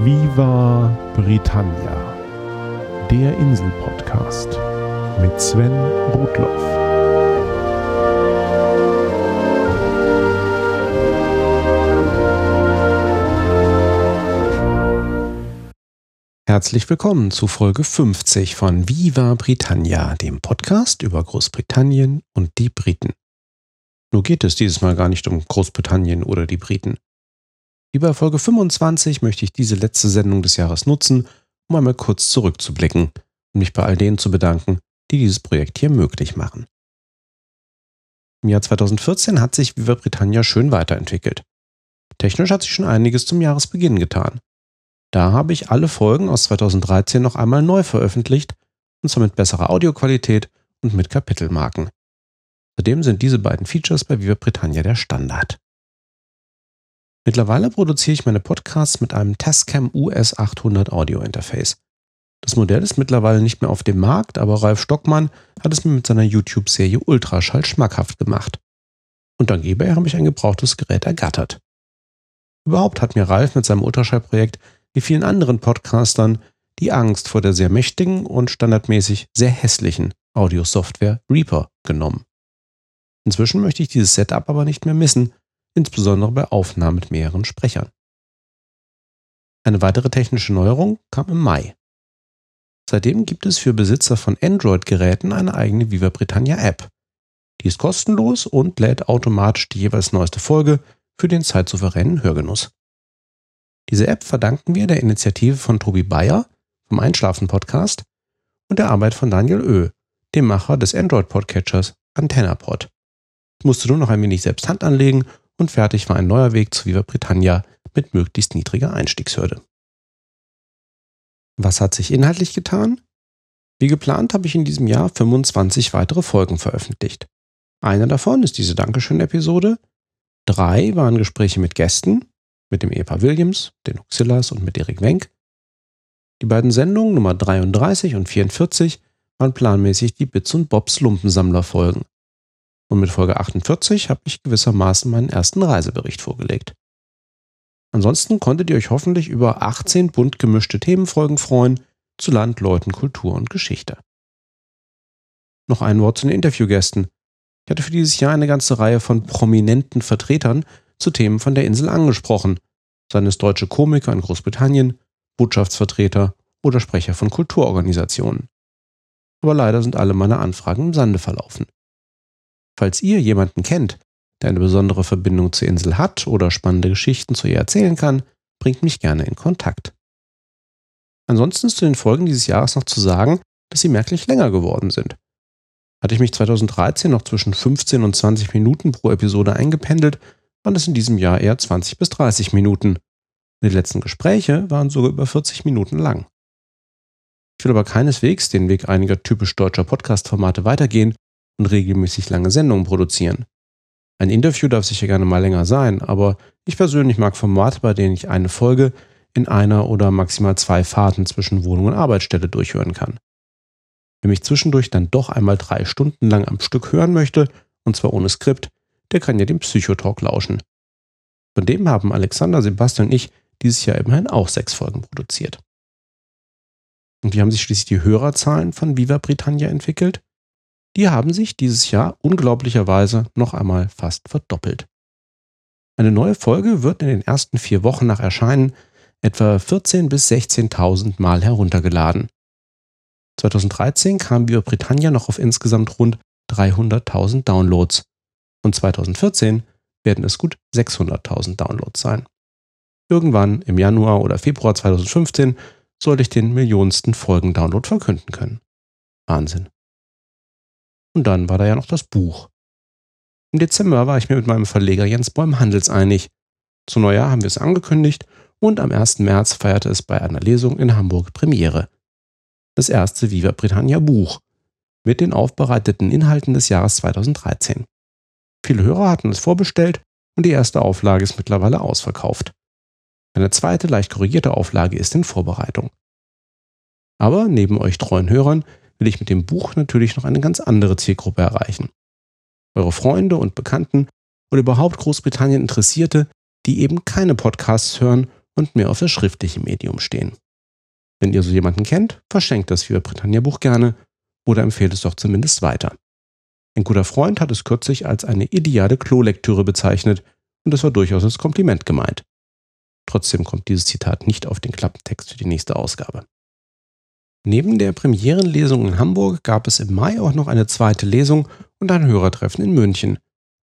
Viva Britannia, der Insel-Podcast mit Sven Rudloff. Herzlich willkommen zu Folge 50 von Viva Britannia, dem Podcast über Großbritannien und die Briten. Nur geht es dieses Mal gar nicht um Großbritannien oder die Briten. Bei Folge 25 möchte ich diese letzte Sendung des Jahres nutzen, um einmal kurz zurückzublicken und mich bei all denen zu bedanken, die dieses Projekt hier möglich machen. Im Jahr 2014 hat sich Viva Britannia schön weiterentwickelt. Technisch hat sich schon einiges zum Jahresbeginn getan. Da habe ich alle Folgen aus 2013 noch einmal neu veröffentlicht, und zwar mit besserer Audioqualität und mit Kapitelmarken. Zudem sind diese beiden Features bei Viva Britannia der Standard. Mittlerweile produziere ich meine Podcasts mit einem Tascam US 800 Audio Interface. Das Modell ist mittlerweile nicht mehr auf dem Markt, aber Ralf Stockmann hat es mir mit seiner YouTube-Serie Ultraschall schmackhaft gemacht. Und dann gebe er habe ich ein gebrauchtes Gerät ergattert. Überhaupt hat mir Ralf mit seinem Ultraschallprojekt wie vielen anderen Podcastern die Angst vor der sehr mächtigen und standardmäßig sehr hässlichen Audiosoftware Reaper genommen. Inzwischen möchte ich dieses Setup aber nicht mehr missen insbesondere bei Aufnahmen mit mehreren Sprechern. Eine weitere technische Neuerung kam im Mai. Seitdem gibt es für Besitzer von Android-Geräten eine eigene Viva Britannia App. Die ist kostenlos und lädt automatisch die jeweils neueste Folge für den zeitsouveränen Hörgenuss. Diese App verdanken wir der Initiative von Tobi Bayer vom Einschlafen-Podcast und der Arbeit von Daniel Ö, dem Macher des Android-Podcatchers AntennaPod. Ich musste nur noch ein wenig selbst Hand anlegen und fertig war ein neuer Weg zu Viva Britannia mit möglichst niedriger Einstiegshürde. Was hat sich inhaltlich getan? Wie geplant habe ich in diesem Jahr 25 weitere Folgen veröffentlicht. Einer davon ist diese Dankeschön-Episode. Drei waren Gespräche mit Gästen, mit dem Ehepaar Williams, den Oxillas und mit Erik Wenk. Die beiden Sendungen Nummer 33 und 44 waren planmäßig die Bits und Bobs Lumpensammler-Folgen. Und mit Folge 48 habe ich gewissermaßen meinen ersten Reisebericht vorgelegt. Ansonsten konntet ihr euch hoffentlich über 18 bunt gemischte Themenfolgen freuen zu Land, Leuten, Kultur und Geschichte. Noch ein Wort zu den Interviewgästen. Ich hatte für dieses Jahr eine ganze Reihe von prominenten Vertretern zu Themen von der Insel angesprochen, seien es deutsche Komiker in Großbritannien, Botschaftsvertreter oder Sprecher von Kulturorganisationen. Aber leider sind alle meine Anfragen im Sande verlaufen. Falls ihr jemanden kennt, der eine besondere Verbindung zur Insel hat oder spannende Geschichten zu ihr erzählen kann, bringt mich gerne in Kontakt. Ansonsten ist zu den Folgen dieses Jahres noch zu sagen, dass sie merklich länger geworden sind. Hatte ich mich 2013 noch zwischen 15 und 20 Minuten pro Episode eingependelt, waren es in diesem Jahr eher 20 bis 30 Minuten. Die letzten Gespräche waren sogar über 40 Minuten lang. Ich will aber keineswegs den Weg einiger typisch deutscher Podcast-Formate weitergehen und regelmäßig lange Sendungen produzieren. Ein Interview darf sicher gerne mal länger sein, aber ich persönlich mag Formate, bei denen ich eine Folge in einer oder maximal zwei Fahrten zwischen Wohnung und Arbeitsstelle durchhören kann. Wer mich zwischendurch dann doch einmal drei Stunden lang am Stück hören möchte, und zwar ohne Skript, der kann ja dem Psychotalk lauschen. Von dem haben Alexander, Sebastian und ich dieses Jahr immerhin auch sechs Folgen produziert. Und wie haben sich schließlich die Hörerzahlen von Viva Britannia entwickelt? Die haben sich dieses Jahr unglaublicherweise noch einmal fast verdoppelt. Eine neue Folge wird in den ersten vier Wochen nach Erscheinen etwa 14.000 bis 16.000 Mal heruntergeladen. 2013 kam Viva Britannia noch auf insgesamt rund 300.000 Downloads und 2014 werden es gut 600.000 Downloads sein. Irgendwann im Januar oder Februar 2015 sollte ich den millionsten Folgen-Download verkünden können. Wahnsinn. Und dann war da ja noch das Buch. Im Dezember war ich mir mit meinem Verleger Jens Bäum handelseinig. Zu Neujahr haben wir es angekündigt und am 1. März feierte es bei einer Lesung in Hamburg Premiere. Das erste Viva Britannia Buch mit den aufbereiteten Inhalten des Jahres 2013. Viele Hörer hatten es vorbestellt und die erste Auflage ist mittlerweile ausverkauft. Eine zweite, leicht korrigierte Auflage ist in Vorbereitung. Aber neben euch treuen Hörern will ich mit dem Buch natürlich noch eine ganz andere Zielgruppe erreichen. Eure Freunde und Bekannten oder überhaupt Großbritannien Interessierte, die eben keine Podcasts hören und mehr auf das schriftliche Medium stehen. Wenn ihr so jemanden kennt, verschenkt das Viva Britannia Buch gerne oder empfehlt es doch zumindest weiter. Ein guter Freund hat es kürzlich als eine ideale Klolektüre bezeichnet und das war durchaus als Kompliment gemeint. Trotzdem kommt dieses Zitat nicht auf den Klappentext für die nächste Ausgabe. Neben der Premierenlesung in Hamburg gab es im Mai auch noch eine zweite Lesung und ein Hörertreffen in München.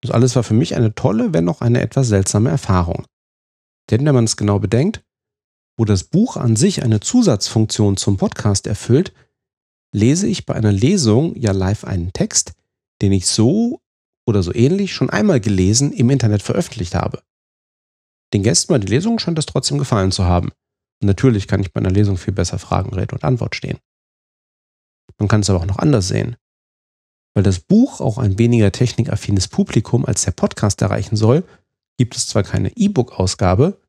Das alles war für mich eine tolle, wenn auch eine etwas seltsame Erfahrung. Denn wenn man es genau bedenkt, wo das Buch an sich eine Zusatzfunktion zum Podcast erfüllt, lese ich bei einer Lesung ja live einen Text, den ich so oder so ähnlich schon einmal gelesen im Internet veröffentlicht habe. Den Gästen bei der Lesung scheint das trotzdem gefallen zu haben. Natürlich kann ich bei einer Lesung viel besser Fragen, Rede und Antwort stehen. Man kann es aber auch noch anders sehen. Weil das Buch auch ein weniger technikaffines Publikum als der Podcast erreichen soll, gibt es zwar keine E-Book-Ausgabe,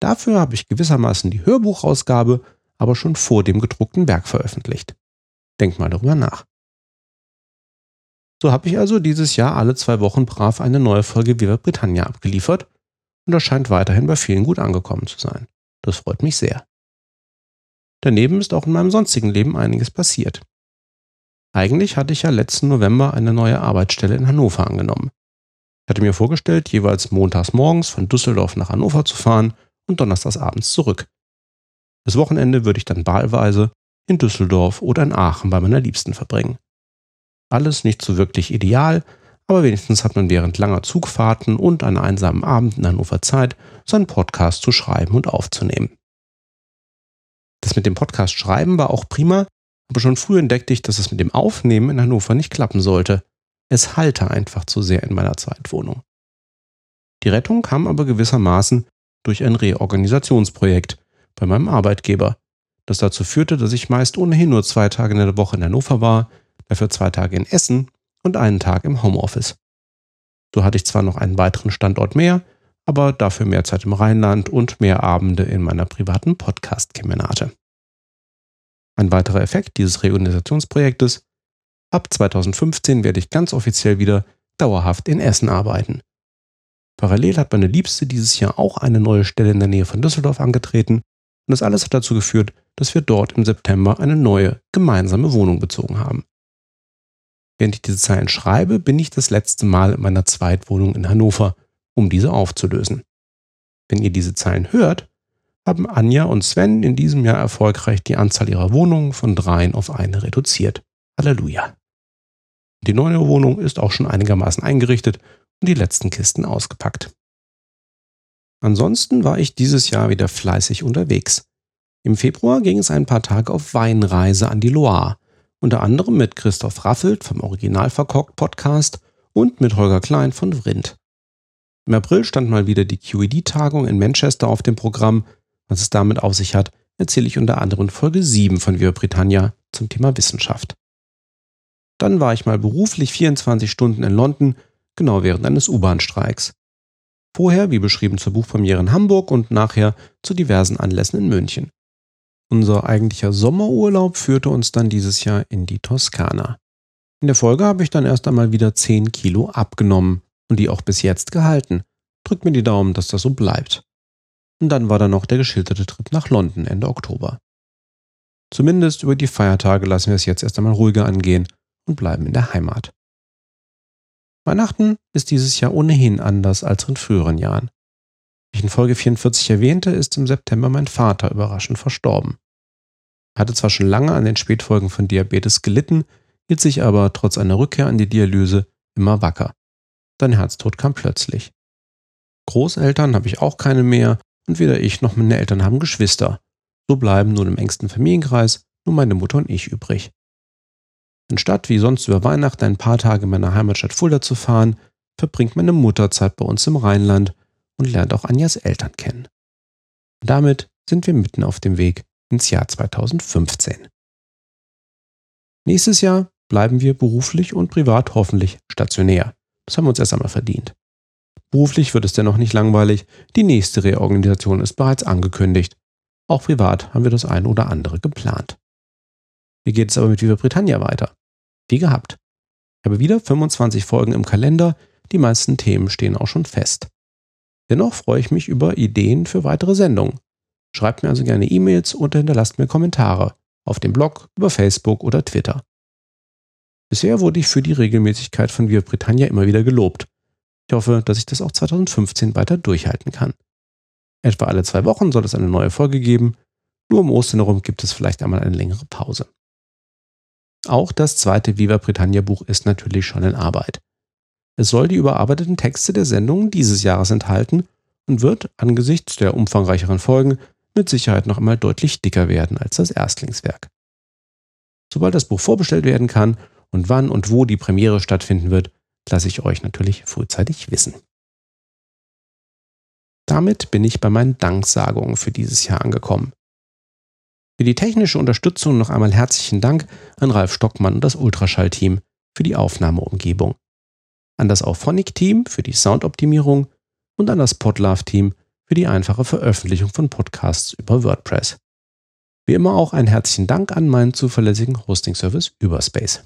dafür habe ich gewissermaßen die Hörbuchausgabe aber schon vor dem gedruckten Werk veröffentlicht. Denk mal darüber nach. So habe ich also dieses Jahr alle zwei Wochen brav eine neue Folge Viva Britannia abgeliefert und das scheint weiterhin bei vielen gut angekommen zu sein. Das freut mich sehr. Daneben ist auch in meinem sonstigen Leben einiges passiert. Eigentlich hatte ich ja letzten November eine neue Arbeitsstelle in Hannover angenommen. Ich hatte mir vorgestellt, jeweils montags morgens von Düsseldorf nach Hannover zu fahren und donnerstags abends zurück. Das Wochenende würde ich dann wahlweise in Düsseldorf oder in Aachen bei meiner Liebsten verbringen. Alles nicht so wirklich ideal, aber wenigstens hat man während langer Zugfahrten und an einsamen Abend in Hannover Zeit, seinen Podcast zu schreiben und aufzunehmen. Das mit dem Podcast schreiben war auch prima, aber schon früh entdeckte ich, dass es mit dem Aufnehmen in Hannover nicht klappen sollte. Es halte einfach zu sehr in meiner Zweitwohnung. Die Rettung kam aber gewissermaßen durch ein Reorganisationsprojekt bei meinem Arbeitgeber, das dazu führte, dass ich meist ohnehin nur zwei Tage in der Woche in Hannover war, dafür zwei Tage in Essen und einen Tag im Homeoffice. So hatte ich zwar noch einen weiteren Standort mehr, aber dafür mehr Zeit im Rheinland und mehr Abende in meiner privaten Podcast-Kemenate. Ein weiterer Effekt dieses Reorganisationsprojektes, ab 2015 werde ich ganz offiziell wieder dauerhaft in Essen arbeiten. Parallel hat meine Liebste dieses Jahr auch eine neue Stelle in der Nähe von Düsseldorf angetreten und das alles hat dazu geführt, dass wir dort im September eine neue gemeinsame Wohnung bezogen haben. Während ich diese Zeilen schreibe, bin ich das letzte Mal in meiner Zweitwohnung in Hannover, um diese aufzulösen. Wenn ihr diese Zeilen hört, haben Anja und Sven in diesem Jahr erfolgreich die Anzahl ihrer Wohnungen von dreien auf eine reduziert. Halleluja. Die neue Wohnung ist auch schon einigermaßen eingerichtet und die letzten Kisten ausgepackt. Ansonsten war ich dieses Jahr wieder fleißig unterwegs. Im Februar ging es ein paar Tage auf Weinreise an die Loire unter anderem mit Christoph Raffelt vom Original verkockt Podcast und mit Holger Klein von Vrindt. Im April stand mal wieder die QED-Tagung in Manchester auf dem Programm. Was es damit auf sich hat, erzähle ich unter anderem Folge 7 von Viva Britannia zum Thema Wissenschaft. Dann war ich mal beruflich 24 Stunden in London, genau während eines U-Bahn-Streiks. Vorher, wie beschrieben, zur Buchpremiere in Hamburg und nachher zu diversen Anlässen in München. Unser eigentlicher Sommerurlaub führte uns dann dieses Jahr in die Toskana. In der Folge habe ich dann erst einmal wieder 10 Kilo abgenommen und die auch bis jetzt gehalten. Drückt mir die Daumen, dass das so bleibt. Und dann war da noch der geschilderte Trip nach London Ende Oktober. Zumindest über die Feiertage lassen wir es jetzt erst einmal ruhiger angehen und bleiben in der Heimat. Weihnachten ist dieses Jahr ohnehin anders als in früheren Jahren. Ich in Folge 44 erwähnte, ist im September mein Vater überraschend verstorben. Er hatte zwar schon lange an den Spätfolgen von Diabetes gelitten, hielt sich aber trotz einer Rückkehr an die Dialyse immer wacker. Sein Herztod kam plötzlich. Großeltern habe ich auch keine mehr und weder ich noch meine Eltern haben Geschwister. So bleiben nun im engsten Familienkreis nur meine Mutter und ich übrig. Anstatt wie sonst über Weihnachten ein paar Tage in meiner Heimatstadt Fulda zu fahren, verbringt meine Mutter Zeit bei uns im Rheinland und lernt auch Anjas Eltern kennen. Und damit sind wir mitten auf dem Weg ins Jahr 2015. Nächstes Jahr bleiben wir beruflich und privat hoffentlich stationär. Das haben wir uns erst einmal verdient. Beruflich wird es dennoch nicht langweilig. Die nächste Reorganisation ist bereits angekündigt. Auch privat haben wir das eine oder andere geplant. Wie geht es aber mit Viva Britannia weiter? Wie gehabt. Ich habe wieder 25 Folgen im Kalender. Die meisten Themen stehen auch schon fest. Dennoch freue ich mich über Ideen für weitere Sendungen. Schreibt mir also gerne E-Mails oder hinterlasst mir Kommentare auf dem Blog, über Facebook oder Twitter. Bisher wurde ich für die Regelmäßigkeit von Viva Britannia immer wieder gelobt. Ich hoffe, dass ich das auch 2015 weiter durchhalten kann. Etwa alle zwei Wochen soll es eine neue Folge geben. Nur um Ostern herum gibt es vielleicht einmal eine längere Pause. Auch das zweite Viva Britannia Buch ist natürlich schon in Arbeit. Es soll die überarbeiteten Texte der Sendungen dieses Jahres enthalten und wird angesichts der umfangreicheren Folgen mit Sicherheit noch einmal deutlich dicker werden als das Erstlingswerk. Sobald das Buch vorbestellt werden kann und wann und wo die Premiere stattfinden wird, lasse ich euch natürlich frühzeitig wissen. Damit bin ich bei meinen Danksagungen für dieses Jahr angekommen. Für die technische Unterstützung noch einmal herzlichen Dank an Ralf Stockmann und das Ultraschall-Team für die Aufnahmeumgebung, an das Auphonic-Team für die Soundoptimierung und an das Podlove-Team für die einfache Veröffentlichung von Podcasts über WordPress. Wie immer auch einen herzlichen Dank an meinen zuverlässigen Hosting-Service Überspace.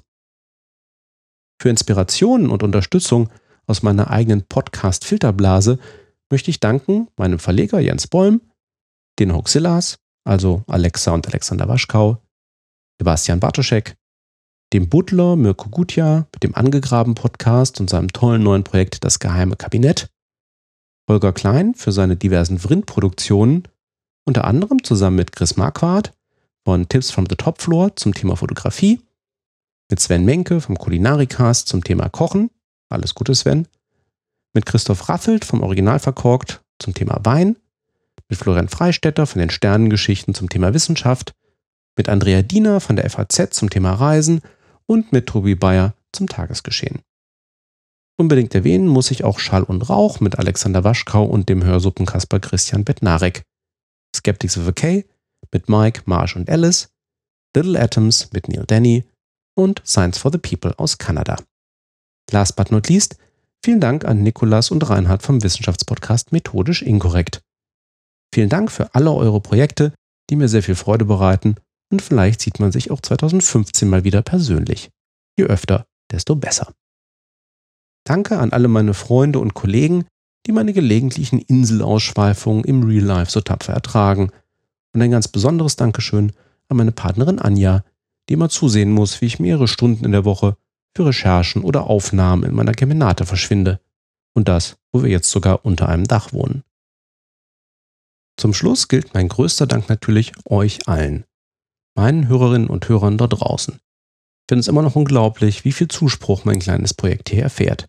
Für Inspirationen und Unterstützung aus meiner eigenen Podcast-Filterblase möchte ich danken meinem Verleger Jens Bäum, den Hoxillas, also Alexa und Alexander Waschkau, Sebastian Bartoschek, dem Butler Mirko Gutja mit dem Angegraben Podcast und seinem tollen neuen Projekt Das Geheime Kabinett, Holger Klein für seine diversen Vrind-Produktionen, unter anderem zusammen mit Chris Marquardt von Tips from the Top Floor zum Thema Fotografie, mit Sven Menke vom Kulinarikast zum Thema Kochen, alles Gute Sven, mit Christoph Raffelt vom Original verkorkt zum Thema Wein, mit Florian Freistetter von den Sternengeschichten zum Thema Wissenschaft, mit Andrea Diener von der FAZ zum Thema Reisen und mit Tobi Bayer zum Tagesgeschehen. Unbedingt erwähnen muss ich auch Schall und Rauch mit Alexander Waschkau und dem Hörsuppenkasper Christian Bednarek, Skeptics of a K mit Mike, Marsh und Alice, Little Atoms mit Neil Denny und Science for the People aus Kanada. Last but not least, vielen Dank an Nikolas und Reinhard vom Wissenschaftspodcast Methodisch Inkorrekt. Vielen Dank für alle eure Projekte, die mir sehr viel Freude bereiten und vielleicht sieht man sich auch 2015 mal wieder persönlich. Je öfter, desto besser. Danke an alle meine Freunde und Kollegen, die meine gelegentlichen Inselausschweifungen im Real Life so tapfer ertragen. Und ein ganz besonderes Dankeschön an meine Partnerin Anja, die immer zusehen muss, wie ich mehrere Stunden in der Woche für Recherchen oder Aufnahmen in meiner Kemenate verschwinde. Und das, wo wir jetzt sogar unter einem Dach wohnen. Zum Schluss gilt mein größter Dank natürlich euch allen, meinen Hörerinnen und Hörern dort draußen. Ich finde es immer noch unglaublich, wie viel Zuspruch mein kleines Projekt hier erfährt.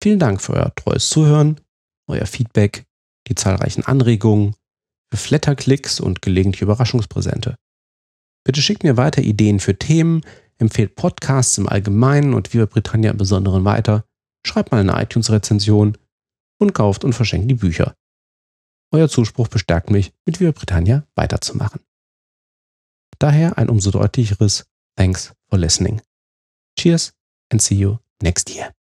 Vielen Dank für euer treues Zuhören, euer Feedback, die zahlreichen Anregungen, für Flatterklicks und gelegentliche Überraschungspräsente. Bitte schickt mir weiter Ideen für Themen, empfehlt Podcasts im Allgemeinen und Viva Britannia im Besonderen weiter, schreibt mal eine iTunes-Rezension und kauft und verschenkt die Bücher. Euer Zuspruch bestärkt mich, mit Viva Britannia weiterzumachen. Daher ein umso deutlicheres Thanks for listening. Cheers and see you next year.